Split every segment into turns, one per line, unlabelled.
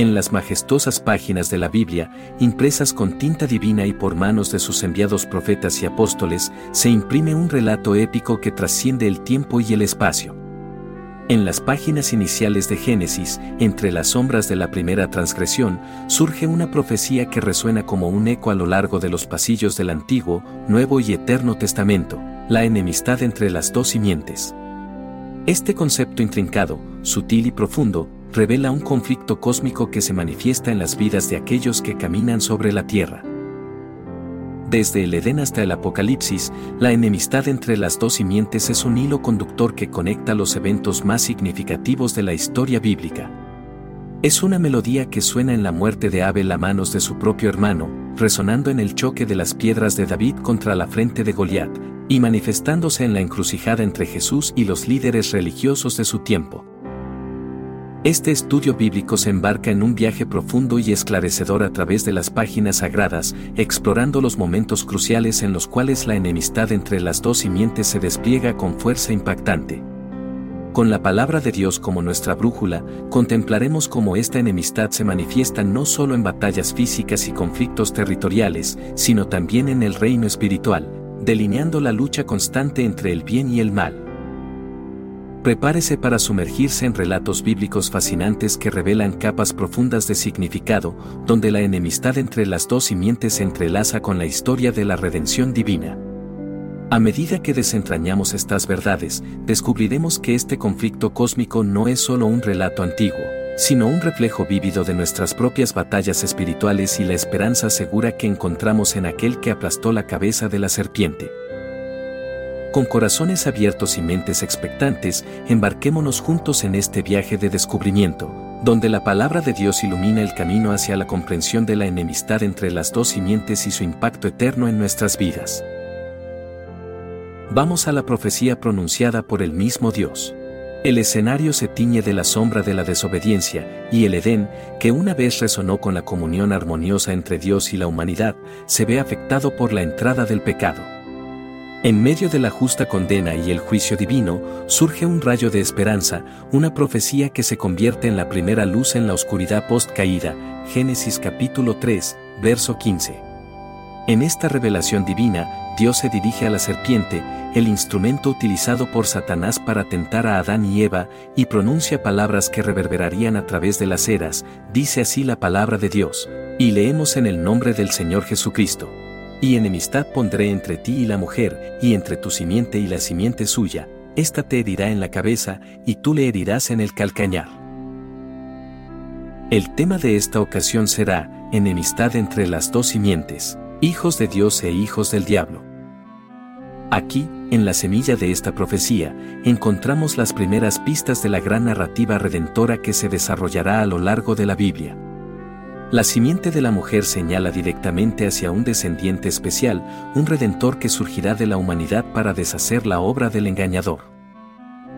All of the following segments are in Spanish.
En las majestuosas páginas de la Biblia, impresas con tinta divina y por manos de sus enviados profetas y apóstoles, se imprime un relato épico que trasciende el tiempo y el espacio. En las páginas iniciales de Génesis, entre las sombras de la primera transgresión, surge una profecía que resuena como un eco a lo largo de los pasillos del Antiguo, Nuevo y Eterno Testamento, la enemistad entre las dos simientes. Este concepto intrincado, sutil y profundo, revela un conflicto cósmico que se manifiesta en las vidas de aquellos que caminan sobre la Tierra. Desde el Edén hasta el Apocalipsis, la enemistad entre las dos simientes es un hilo conductor que conecta los eventos más significativos de la historia bíblica. Es una melodía que suena en la muerte de Abel a manos de su propio hermano, resonando en el choque de las piedras de David contra la frente de Goliat, y manifestándose en la encrucijada entre Jesús y los líderes religiosos de su tiempo. Este estudio bíblico se embarca en un viaje profundo y esclarecedor a través de las páginas sagradas, explorando los momentos cruciales en los cuales la enemistad entre las dos simientes se despliega con fuerza impactante. Con la palabra de Dios como nuestra brújula, contemplaremos cómo esta enemistad se manifiesta no solo en batallas físicas y conflictos territoriales, sino también en el reino espiritual, delineando la lucha constante entre el bien y el mal. Prepárese para sumergirse en relatos bíblicos fascinantes que revelan capas profundas de significado, donde la enemistad entre las dos simientes se entrelaza con la historia de la redención divina. A medida que desentrañamos estas verdades, descubriremos que este conflicto cósmico no es solo un relato antiguo, sino un reflejo vívido de nuestras propias batallas espirituales y la esperanza segura que encontramos en aquel que aplastó la cabeza de la serpiente. Con corazones abiertos y mentes expectantes, embarquémonos juntos en este viaje de descubrimiento, donde la palabra de Dios ilumina el camino hacia la comprensión de la enemistad entre las dos simientes y su impacto eterno en nuestras vidas. Vamos a la profecía pronunciada por el mismo Dios. El escenario se tiñe de la sombra de la desobediencia, y el Edén, que una vez resonó con la comunión armoniosa entre Dios y la humanidad, se ve afectado por la entrada del pecado. En medio de la justa condena y el juicio divino, surge un rayo de esperanza, una profecía que se convierte en la primera luz en la oscuridad post-caída, Génesis capítulo 3, verso 15. En esta revelación divina, Dios se dirige a la serpiente, el instrumento utilizado por Satanás para tentar a Adán y Eva, y pronuncia palabras que reverberarían a través de las eras, dice así la palabra de Dios, y leemos en el nombre del Señor Jesucristo. Y enemistad pondré entre ti y la mujer, y entre tu simiente y la simiente suya, ésta te herirá en la cabeza, y tú le herirás en el calcañar. El tema de esta ocasión será, enemistad entre las dos simientes, hijos de Dios e hijos del diablo. Aquí, en la semilla de esta profecía, encontramos las primeras pistas de la gran narrativa redentora que se desarrollará a lo largo de la Biblia. La simiente de la mujer señala directamente hacia un descendiente especial, un redentor que surgirá de la humanidad para deshacer la obra del engañador.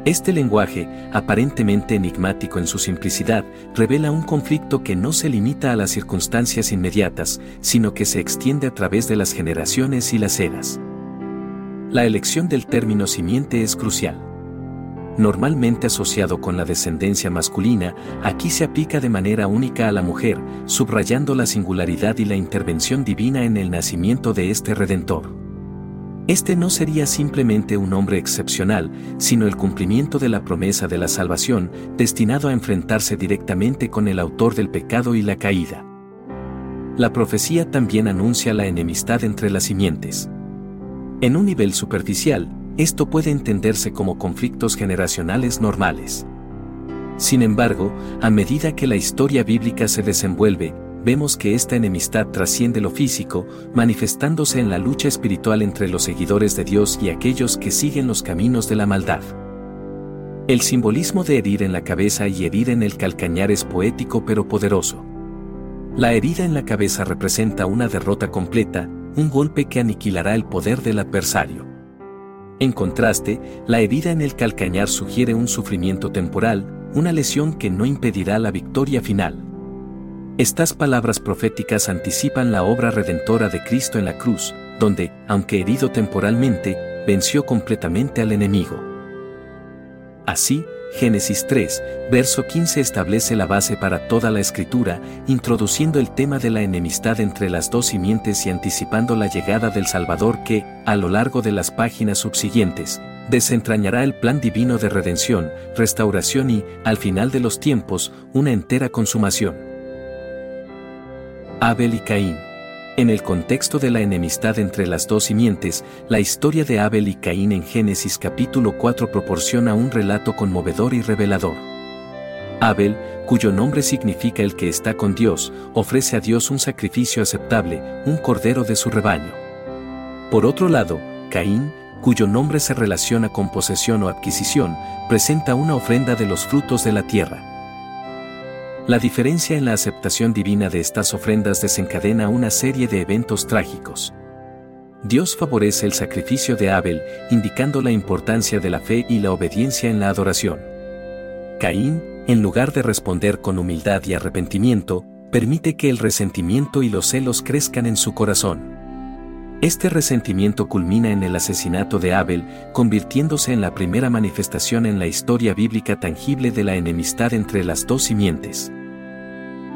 Este lenguaje, aparentemente enigmático en su simplicidad, revela un conflicto que no se limita a las circunstancias inmediatas, sino que se extiende a través de las generaciones y las eras. La elección del término simiente es crucial. Normalmente asociado con la descendencia masculina, aquí se aplica de manera única a la mujer, subrayando la singularidad y la intervención divina en el nacimiento de este Redentor. Este no sería simplemente un hombre excepcional, sino el cumplimiento de la promesa de la salvación, destinado a enfrentarse directamente con el autor del pecado y la caída. La profecía también anuncia la enemistad entre las simientes. En un nivel superficial, esto puede entenderse como conflictos generacionales normales. Sin embargo, a medida que la historia bíblica se desenvuelve, vemos que esta enemistad trasciende lo físico, manifestándose en la lucha espiritual entre los seguidores de Dios y aquellos que siguen los caminos de la maldad. El simbolismo de herir en la cabeza y herir en el calcañar es poético pero poderoso. La herida en la cabeza representa una derrota completa, un golpe que aniquilará el poder del adversario. En contraste, la herida en el calcañar sugiere un sufrimiento temporal, una lesión que no impedirá la victoria final. Estas palabras proféticas anticipan la obra redentora de Cristo en la cruz, donde, aunque herido temporalmente, venció completamente al enemigo. Así, Génesis 3, verso 15 establece la base para toda la escritura, introduciendo el tema de la enemistad entre las dos simientes y anticipando la llegada del Salvador que, a lo largo de las páginas subsiguientes, desentrañará el plan divino de redención, restauración y, al final de los tiempos, una entera consumación. Abel y Caín. En el contexto de la enemistad entre las dos simientes, la historia de Abel y Caín en Génesis capítulo 4 proporciona un relato conmovedor y revelador. Abel, cuyo nombre significa el que está con Dios, ofrece a Dios un sacrificio aceptable, un cordero de su rebaño. Por otro lado, Caín, cuyo nombre se relaciona con posesión o adquisición, presenta una ofrenda de los frutos de la tierra. La diferencia en la aceptación divina de estas ofrendas desencadena una serie de eventos trágicos. Dios favorece el sacrificio de Abel, indicando la importancia de la fe y la obediencia en la adoración. Caín, en lugar de responder con humildad y arrepentimiento, permite que el resentimiento y los celos crezcan en su corazón. Este resentimiento culmina en el asesinato de Abel, convirtiéndose en la primera manifestación en la historia bíblica tangible de la enemistad entre las dos simientes.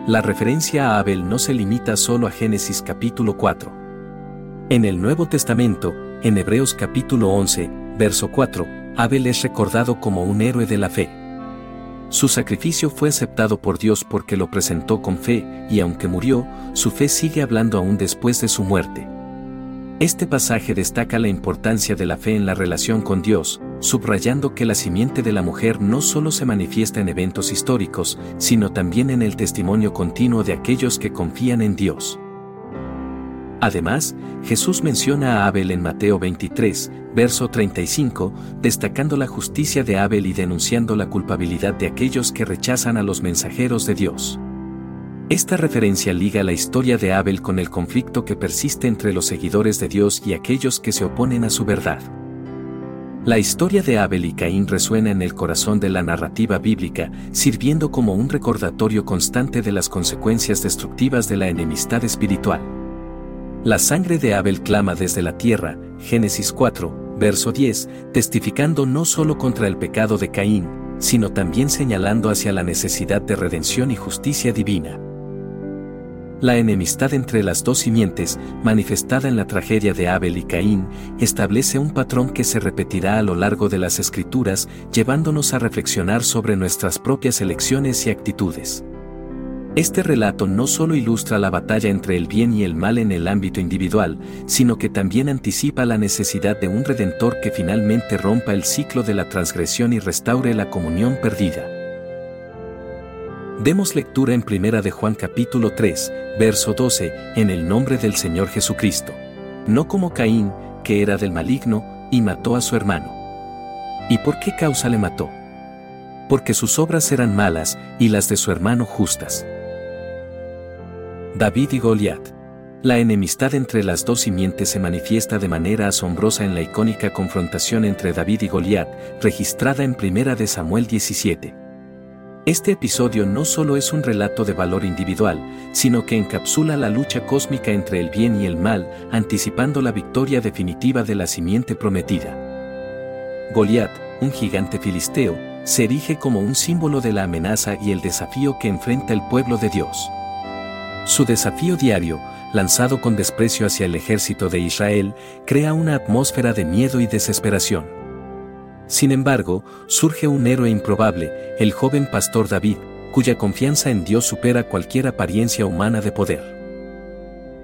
La referencia a Abel no se limita solo a Génesis capítulo 4. En el Nuevo Testamento, en Hebreos capítulo 11, verso 4, Abel es recordado como un héroe de la fe. Su sacrificio fue aceptado por Dios porque lo presentó con fe, y aunque murió, su fe sigue hablando aún después de su muerte. Este pasaje destaca la importancia de la fe en la relación con Dios, subrayando que la simiente de la mujer no solo se manifiesta en eventos históricos, sino también en el testimonio continuo de aquellos que confían en Dios. Además, Jesús menciona a Abel en Mateo 23, verso 35, destacando la justicia de Abel y denunciando la culpabilidad de aquellos que rechazan a los mensajeros de Dios. Esta referencia liga la historia de Abel con el conflicto que persiste entre los seguidores de Dios y aquellos que se oponen a su verdad. La historia de Abel y Caín resuena en el corazón de la narrativa bíblica, sirviendo como un recordatorio constante de las consecuencias destructivas de la enemistad espiritual. La sangre de Abel clama desde la tierra, Génesis 4, verso 10, testificando no solo contra el pecado de Caín, sino también señalando hacia la necesidad de redención y justicia divina. La enemistad entre las dos simientes, manifestada en la tragedia de Abel y Caín, establece un patrón que se repetirá a lo largo de las escrituras, llevándonos a reflexionar sobre nuestras propias elecciones y actitudes. Este relato no solo ilustra la batalla entre el bien y el mal en el ámbito individual, sino que también anticipa la necesidad de un redentor que finalmente rompa el ciclo de la transgresión y restaure la comunión perdida. Demos lectura en Primera de Juan capítulo 3, verso 12, en el nombre del Señor Jesucristo. No como Caín, que era del maligno, y mató a su hermano. ¿Y por qué causa le mató? Porque sus obras eran malas y las de su hermano justas. David y Goliat. La enemistad entre las dos simientes se manifiesta de manera asombrosa en la icónica confrontación entre David y Goliat, registrada en 1 de Samuel 17. Este episodio no solo es un relato de valor individual, sino que encapsula la lucha cósmica entre el bien y el mal, anticipando la victoria definitiva de la simiente prometida. Goliat, un gigante filisteo, se erige como un símbolo de la amenaza y el desafío que enfrenta el pueblo de Dios. Su desafío diario, lanzado con desprecio hacia el ejército de Israel, crea una atmósfera de miedo y desesperación. Sin embargo, surge un héroe improbable, el joven pastor David, cuya confianza en Dios supera cualquier apariencia humana de poder.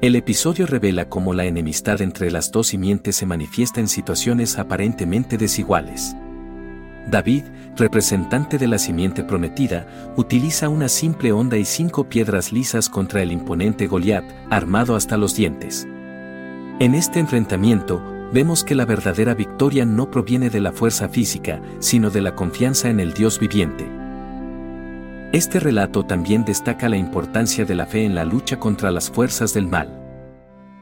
El episodio revela cómo la enemistad entre las dos simientes se manifiesta en situaciones aparentemente desiguales. David, representante de la simiente prometida, utiliza una simple onda y cinco piedras lisas contra el imponente Goliat, armado hasta los dientes. En este enfrentamiento, vemos que la verdadera victoria no proviene de la fuerza física, sino de la confianza en el Dios viviente. Este relato también destaca la importancia de la fe en la lucha contra las fuerzas del mal.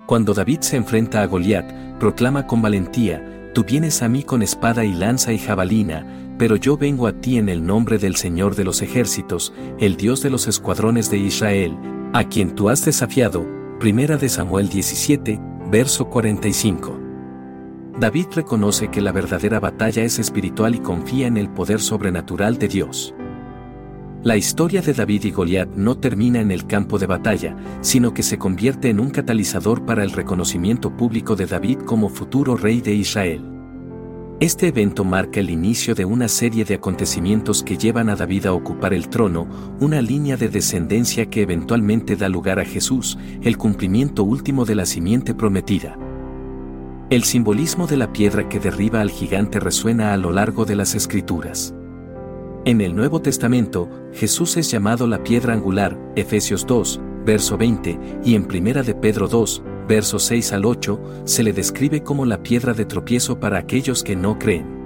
Cuando David se enfrenta a Goliat, proclama con valentía, Tú vienes a mí con espada y lanza y jabalina, pero yo vengo a ti en el nombre del Señor de los ejércitos, el Dios de los escuadrones de Israel, a quien tú has desafiado. Primera de Samuel 17, verso 45. David reconoce que la verdadera batalla es espiritual y confía en el poder sobrenatural de Dios. La historia de David y Goliat no termina en el campo de batalla, sino que se convierte en un catalizador para el reconocimiento público de David como futuro rey de Israel. Este evento marca el inicio de una serie de acontecimientos que llevan a David a ocupar el trono, una línea de descendencia que eventualmente da lugar a Jesús, el cumplimiento último de la simiente prometida. El simbolismo de la piedra que derriba al gigante resuena a lo largo de las escrituras. En el Nuevo Testamento, Jesús es llamado la piedra angular, Efesios 2, verso 20, y en Primera de Pedro 2, versos 6 al 8, se le describe como la piedra de tropiezo para aquellos que no creen.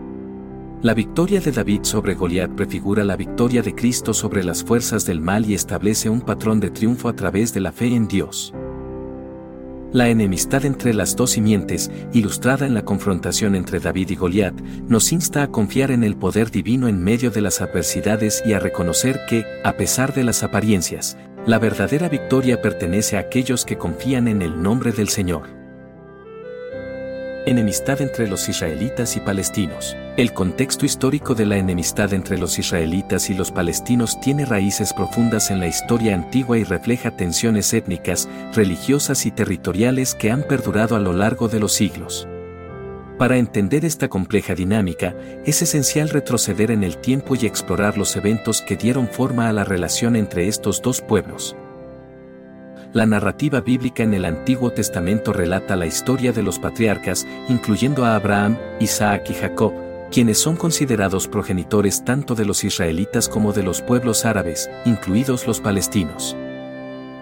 La victoria de David sobre Goliat prefigura la victoria de Cristo sobre las fuerzas del mal y establece un patrón de triunfo a través de la fe en Dios. La enemistad entre las dos simientes, ilustrada en la confrontación entre David y Goliat, nos insta a confiar en el poder divino en medio de las adversidades y a reconocer que, a pesar de las apariencias, la verdadera victoria pertenece a aquellos que confían en el nombre del Señor. Enemistad entre los israelitas y palestinos. El contexto histórico de la enemistad entre los israelitas y los palestinos tiene raíces profundas en la historia antigua y refleja tensiones étnicas, religiosas y territoriales que han perdurado a lo largo de los siglos. Para entender esta compleja dinámica, es esencial retroceder en el tiempo y explorar los eventos que dieron forma a la relación entre estos dos pueblos. La narrativa bíblica en el Antiguo Testamento relata la historia de los patriarcas, incluyendo a Abraham, Isaac y Jacob, quienes son considerados progenitores tanto de los israelitas como de los pueblos árabes, incluidos los palestinos.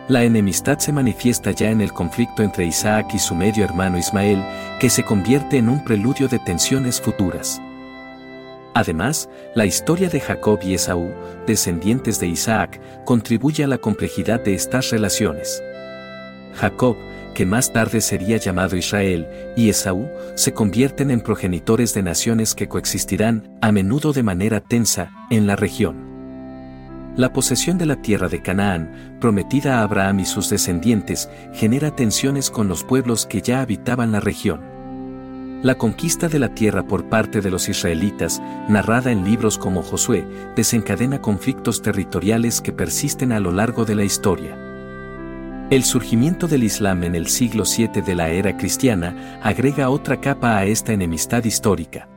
La enemistad se manifiesta ya en el conflicto entre Isaac y su medio hermano Ismael, que se convierte en un preludio de tensiones futuras. Además, la historia de Jacob y Esaú, descendientes de Isaac, contribuye a la complejidad de estas relaciones. Jacob, que más tarde sería llamado Israel, y Esaú, se convierten en progenitores de naciones que coexistirán, a menudo de manera tensa, en la región. La posesión de la tierra de Canaán, prometida a Abraham y sus descendientes, genera tensiones con los pueblos que ya habitaban la región. La conquista de la tierra por parte de los israelitas, narrada en libros como Josué, desencadena conflictos territoriales que persisten a lo largo de la historia. El surgimiento del Islam en el siglo VII de la era cristiana agrega otra capa a esta enemistad histórica.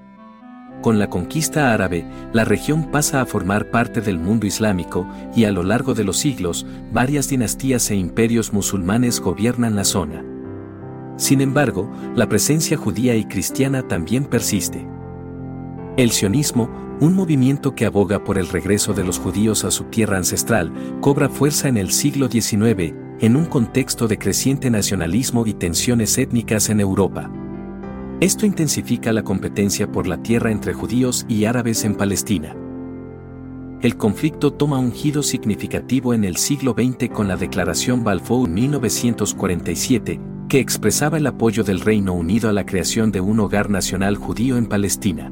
Con la conquista árabe, la región pasa a formar parte del mundo islámico y a lo largo de los siglos, varias dinastías e imperios musulmanes gobiernan la zona. Sin embargo, la presencia judía y cristiana también persiste. El sionismo, un movimiento que aboga por el regreso de los judíos a su tierra ancestral, cobra fuerza en el siglo XIX, en un contexto de creciente nacionalismo y tensiones étnicas en Europa. Esto intensifica la competencia por la tierra entre judíos y árabes en Palestina. el conflicto toma un giro significativo en el siglo XX con la Declaración Balfour 1947, que expresaba el apoyo del Reino Unido a la creación de un hogar nacional judío en Palestina.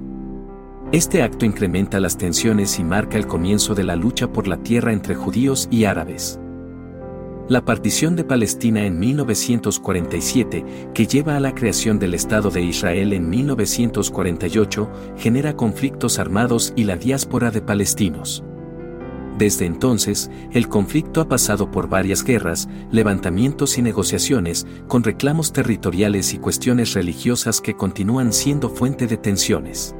Este acto incrementa las tensiones y marca el comienzo de la lucha por la tierra entre judíos y árabes. La partición de Palestina en 1947, que lleva a la creación del Estado de Israel en 1948, genera conflictos armados y la diáspora de palestinos. Desde entonces, el conflicto ha pasado por varias guerras, levantamientos y negociaciones, con reclamos territoriales y cuestiones religiosas que continúan siendo fuente de tensiones.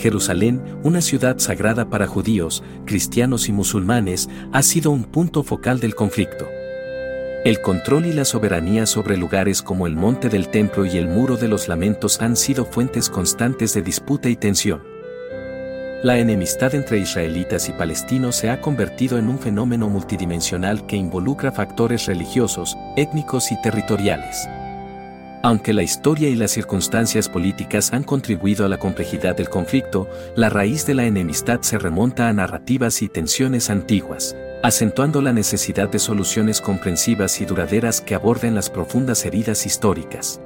Jerusalén, una ciudad sagrada para judíos, cristianos y musulmanes, ha sido un punto focal del conflicto. El control y la soberanía sobre lugares como el Monte del Templo y el Muro de los Lamentos han sido fuentes constantes de disputa y tensión. La enemistad entre israelitas y palestinos se ha convertido en un fenómeno multidimensional que involucra factores religiosos, étnicos y territoriales. Aunque la historia y las circunstancias políticas han contribuido a la complejidad del conflicto, la raíz de la enemistad se remonta a narrativas y tensiones antiguas, acentuando la necesidad de soluciones comprensivas y duraderas que aborden las profundas heridas históricas.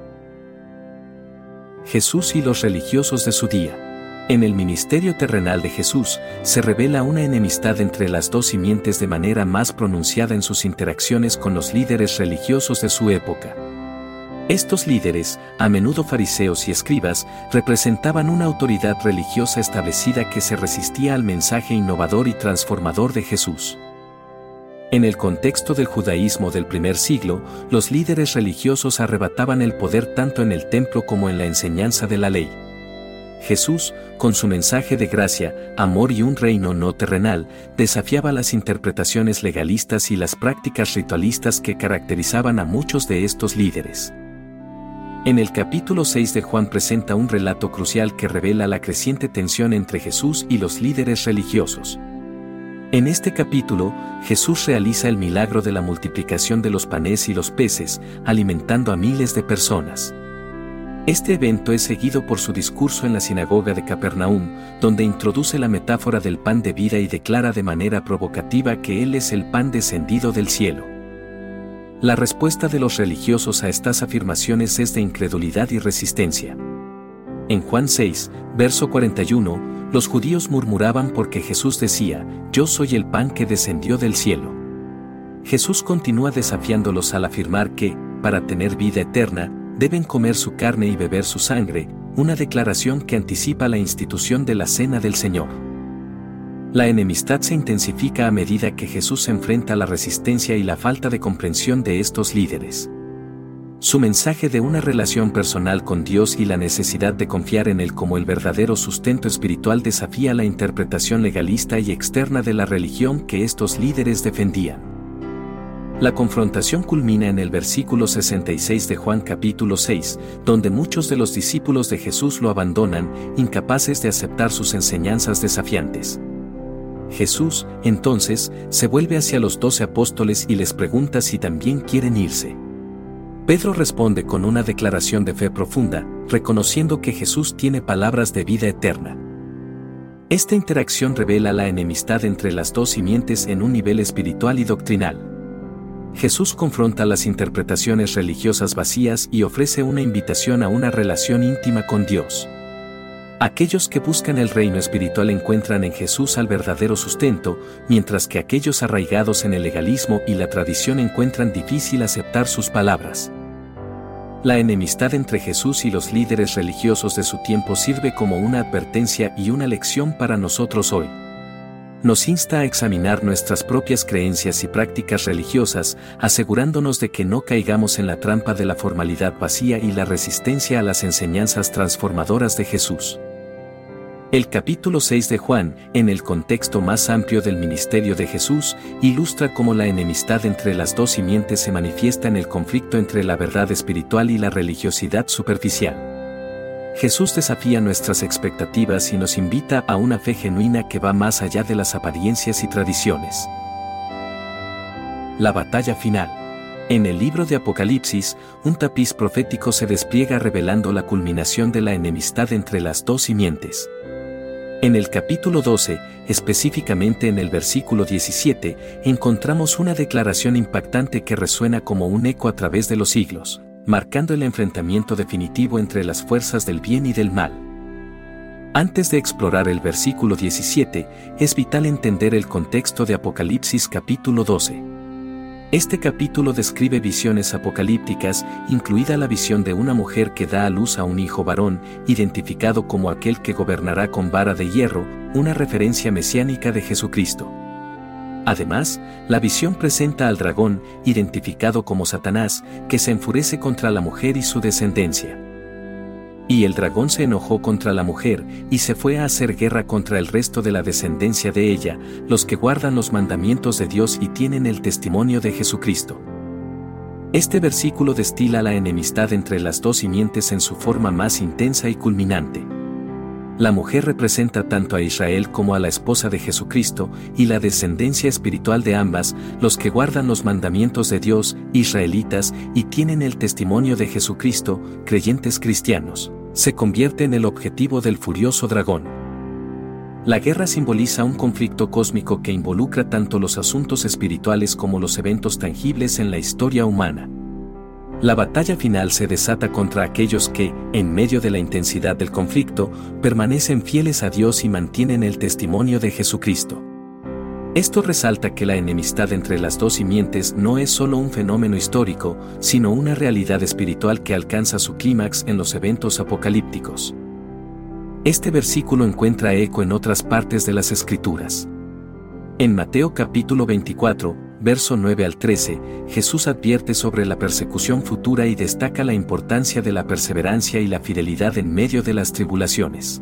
Jesús y los religiosos de su día. En el ministerio terrenal de Jesús se revela una enemistad entre las dos simientes de manera más pronunciada en sus interacciones con los líderes religiosos de su época. Estos líderes, a menudo fariseos y escribas, representaban una autoridad religiosa establecida que se resistía al mensaje innovador y transformador de Jesús. En el contexto del judaísmo del primer siglo, los líderes religiosos arrebataban el poder tanto en el templo como en la enseñanza de la ley. Jesús, con su mensaje de gracia, amor y un reino no terrenal, desafiaba las interpretaciones legalistas y las prácticas ritualistas que caracterizaban a muchos de estos líderes. En el capítulo 6 de Juan presenta un relato crucial que revela la creciente tensión entre Jesús y los líderes religiosos. En este capítulo, Jesús realiza el milagro de la multiplicación de los panes y los peces, alimentando a miles de personas. Este evento es seguido por su discurso en la sinagoga de Capernaum, donde introduce la metáfora del pan de vida y declara de manera provocativa que Él es el pan descendido del cielo. La respuesta de los religiosos a estas afirmaciones es de incredulidad y resistencia. En Juan 6, verso 41, los judíos murmuraban porque Jesús decía, Yo soy el pan que descendió del cielo. Jesús continúa desafiándolos al afirmar que, para tener vida eterna, deben comer su carne y beber su sangre, una declaración que anticipa la institución de la Cena del Señor. La enemistad se intensifica a medida que Jesús enfrenta la resistencia y la falta de comprensión de estos líderes. Su mensaje de una relación personal con Dios y la necesidad de confiar en Él como el verdadero sustento espiritual desafía la interpretación legalista y externa de la religión que estos líderes defendían. La confrontación culmina en el versículo 66 de Juan capítulo 6, donde muchos de los discípulos de Jesús lo abandonan, incapaces de aceptar sus enseñanzas desafiantes. Jesús, entonces, se vuelve hacia los doce apóstoles y les pregunta si también quieren irse. Pedro responde con una declaración de fe profunda, reconociendo que Jesús tiene palabras de vida eterna. Esta interacción revela la enemistad entre las dos simientes en un nivel espiritual y doctrinal. Jesús confronta las interpretaciones religiosas vacías y ofrece una invitación a una relación íntima con Dios. Aquellos que buscan el reino espiritual encuentran en Jesús al verdadero sustento, mientras que aquellos arraigados en el legalismo y la tradición encuentran difícil aceptar sus palabras. La enemistad entre Jesús y los líderes religiosos de su tiempo sirve como una advertencia y una lección para nosotros hoy. Nos insta a examinar nuestras propias creencias y prácticas religiosas, asegurándonos de que no caigamos en la trampa de la formalidad vacía y la resistencia a las enseñanzas transformadoras de Jesús. El capítulo 6 de Juan, en el contexto más amplio del ministerio de Jesús, ilustra cómo la enemistad entre las dos simientes se manifiesta en el conflicto entre la verdad espiritual y la religiosidad superficial. Jesús desafía nuestras expectativas y nos invita a una fe genuina que va más allá de las apariencias y tradiciones. La batalla final. En el libro de Apocalipsis, un tapiz profético se despliega revelando la culminación de la enemistad entre las dos simientes. En el capítulo 12, específicamente en el versículo 17, encontramos una declaración impactante que resuena como un eco a través de los siglos, marcando el enfrentamiento definitivo entre las fuerzas del bien y del mal. Antes de explorar el versículo 17, es vital entender el contexto de Apocalipsis capítulo 12. Este capítulo describe visiones apocalípticas, incluida la visión de una mujer que da a luz a un hijo varón, identificado como aquel que gobernará con vara de hierro, una referencia mesiánica de Jesucristo. Además, la visión presenta al dragón, identificado como Satanás, que se enfurece contra la mujer y su descendencia. Y el dragón se enojó contra la mujer, y se fue a hacer guerra contra el resto de la descendencia de ella, los que guardan los mandamientos de Dios y tienen el testimonio de Jesucristo. Este versículo destila la enemistad entre las dos simientes en su forma más intensa y culminante. La mujer representa tanto a Israel como a la esposa de Jesucristo, y la descendencia espiritual de ambas, los que guardan los mandamientos de Dios, israelitas, y tienen el testimonio de Jesucristo, creyentes cristianos, se convierte en el objetivo del furioso dragón. La guerra simboliza un conflicto cósmico que involucra tanto los asuntos espirituales como los eventos tangibles en la historia humana. La batalla final se desata contra aquellos que, en medio de la intensidad del conflicto, permanecen fieles a Dios y mantienen el testimonio de Jesucristo. Esto resalta que la enemistad entre las dos simientes no es solo un fenómeno histórico, sino una realidad espiritual que alcanza su clímax en los eventos apocalípticos. Este versículo encuentra eco en otras partes de las Escrituras. En Mateo capítulo 24, verso 9 al 13, Jesús advierte sobre la persecución futura y destaca la importancia de la perseverancia y la fidelidad en medio de las tribulaciones.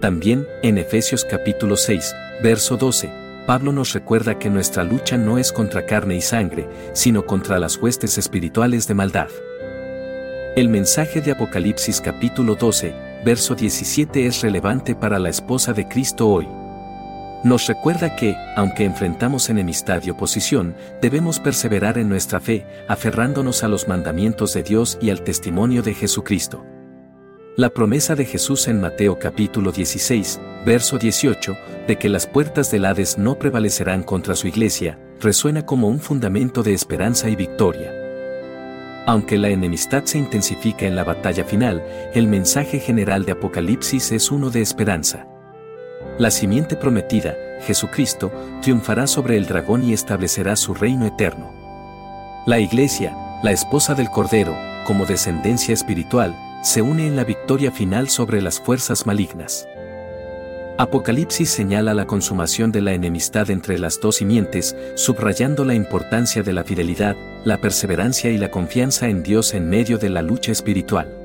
También, en Efesios capítulo 6, verso 12, Pablo nos recuerda que nuestra lucha no es contra carne y sangre, sino contra las huestes espirituales de maldad. El mensaje de Apocalipsis capítulo 12, verso 17 es relevante para la esposa de Cristo hoy nos recuerda que, aunque enfrentamos enemistad y oposición, debemos perseverar en nuestra fe, aferrándonos a los mandamientos de Dios y al testimonio de Jesucristo. La promesa de Jesús en Mateo capítulo 16, verso 18, de que las puertas del Hades no prevalecerán contra su iglesia, resuena como un fundamento de esperanza y victoria. Aunque la enemistad se intensifica en la batalla final, el mensaje general de Apocalipsis es uno de esperanza. La simiente prometida, Jesucristo, triunfará sobre el dragón y establecerá su reino eterno. La Iglesia, la esposa del Cordero, como descendencia espiritual, se une en la victoria final sobre las fuerzas malignas. Apocalipsis señala la consumación de la enemistad entre las dos simientes, subrayando la importancia de la fidelidad, la perseverancia y la confianza en Dios en medio de la lucha espiritual.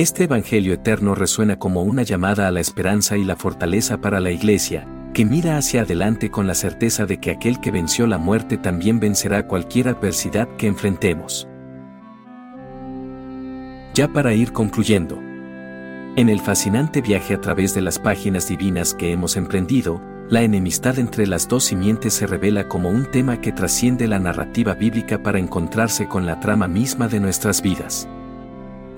Este Evangelio eterno resuena como una llamada a la esperanza y la fortaleza para la Iglesia, que mira hacia adelante con la certeza de que aquel que venció la muerte también vencerá cualquier adversidad que enfrentemos. Ya para ir concluyendo. En el fascinante viaje a través de las páginas divinas que hemos emprendido, la enemistad entre las dos simientes se revela como un tema que trasciende la narrativa bíblica para encontrarse con la trama misma de nuestras vidas.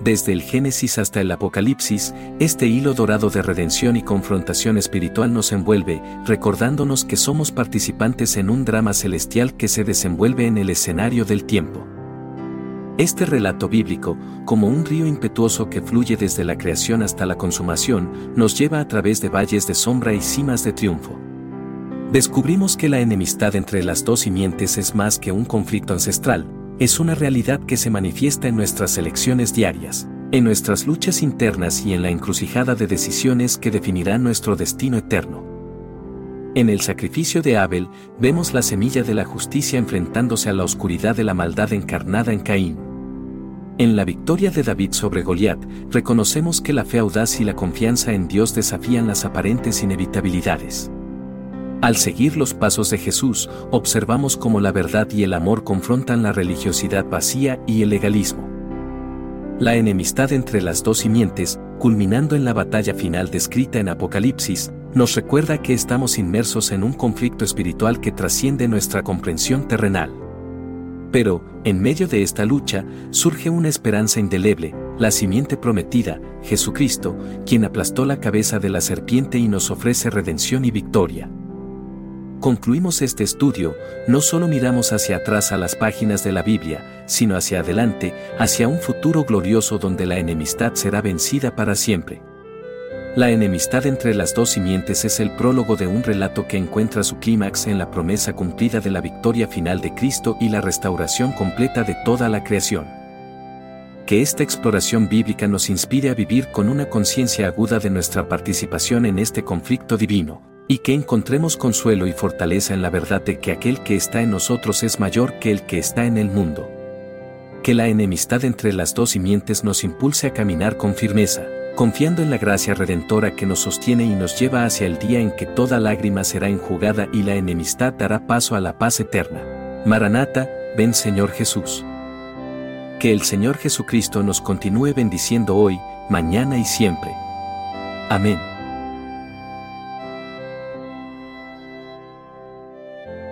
Desde el Génesis hasta el Apocalipsis, este hilo dorado de redención y confrontación espiritual nos envuelve, recordándonos que somos participantes en un drama celestial que se desenvuelve en el escenario del tiempo. Este relato bíblico, como un río impetuoso que fluye desde la creación hasta la consumación, nos lleva a través de valles de sombra y cimas de triunfo. Descubrimos que la enemistad entre las dos simientes es más que un conflicto ancestral, es una realidad que se manifiesta en nuestras elecciones diarias, en nuestras luchas internas y en la encrucijada de decisiones que definirán nuestro destino eterno. En el sacrificio de Abel vemos la semilla de la justicia enfrentándose a la oscuridad de la maldad encarnada en Caín. En la victoria de David sobre Goliat, reconocemos que la fe audaz y la confianza en Dios desafían las aparentes inevitabilidades. Al seguir los pasos de Jesús, observamos cómo la verdad y el amor confrontan la religiosidad vacía y el legalismo. La enemistad entre las dos simientes, culminando en la batalla final descrita en Apocalipsis, nos recuerda que estamos inmersos en un conflicto espiritual que trasciende nuestra comprensión terrenal. Pero, en medio de esta lucha, surge una esperanza indeleble, la simiente prometida, Jesucristo, quien aplastó la cabeza de la serpiente y nos ofrece redención y victoria. Concluimos este estudio, no solo miramos hacia atrás a las páginas de la Biblia, sino hacia adelante, hacia un futuro glorioso donde la enemistad será vencida para siempre. La enemistad entre las dos simientes es el prólogo de un relato que encuentra su clímax en la promesa cumplida de la victoria final de Cristo y la restauración completa de toda la creación. Que esta exploración bíblica nos inspire a vivir con una conciencia aguda de nuestra participación en este conflicto divino, y que encontremos consuelo y fortaleza en la verdad de que aquel que está en nosotros es mayor que el que está en el mundo. Que la enemistad entre las dos simientes nos impulse a caminar con firmeza, confiando en la gracia redentora que nos sostiene y nos lleva hacia el día en que toda lágrima será enjugada y la enemistad dará paso a la paz eterna. Maranata, ven Señor Jesús. Que el Señor Jesucristo nos continúe bendiciendo hoy, mañana y siempre. Amén.
thank you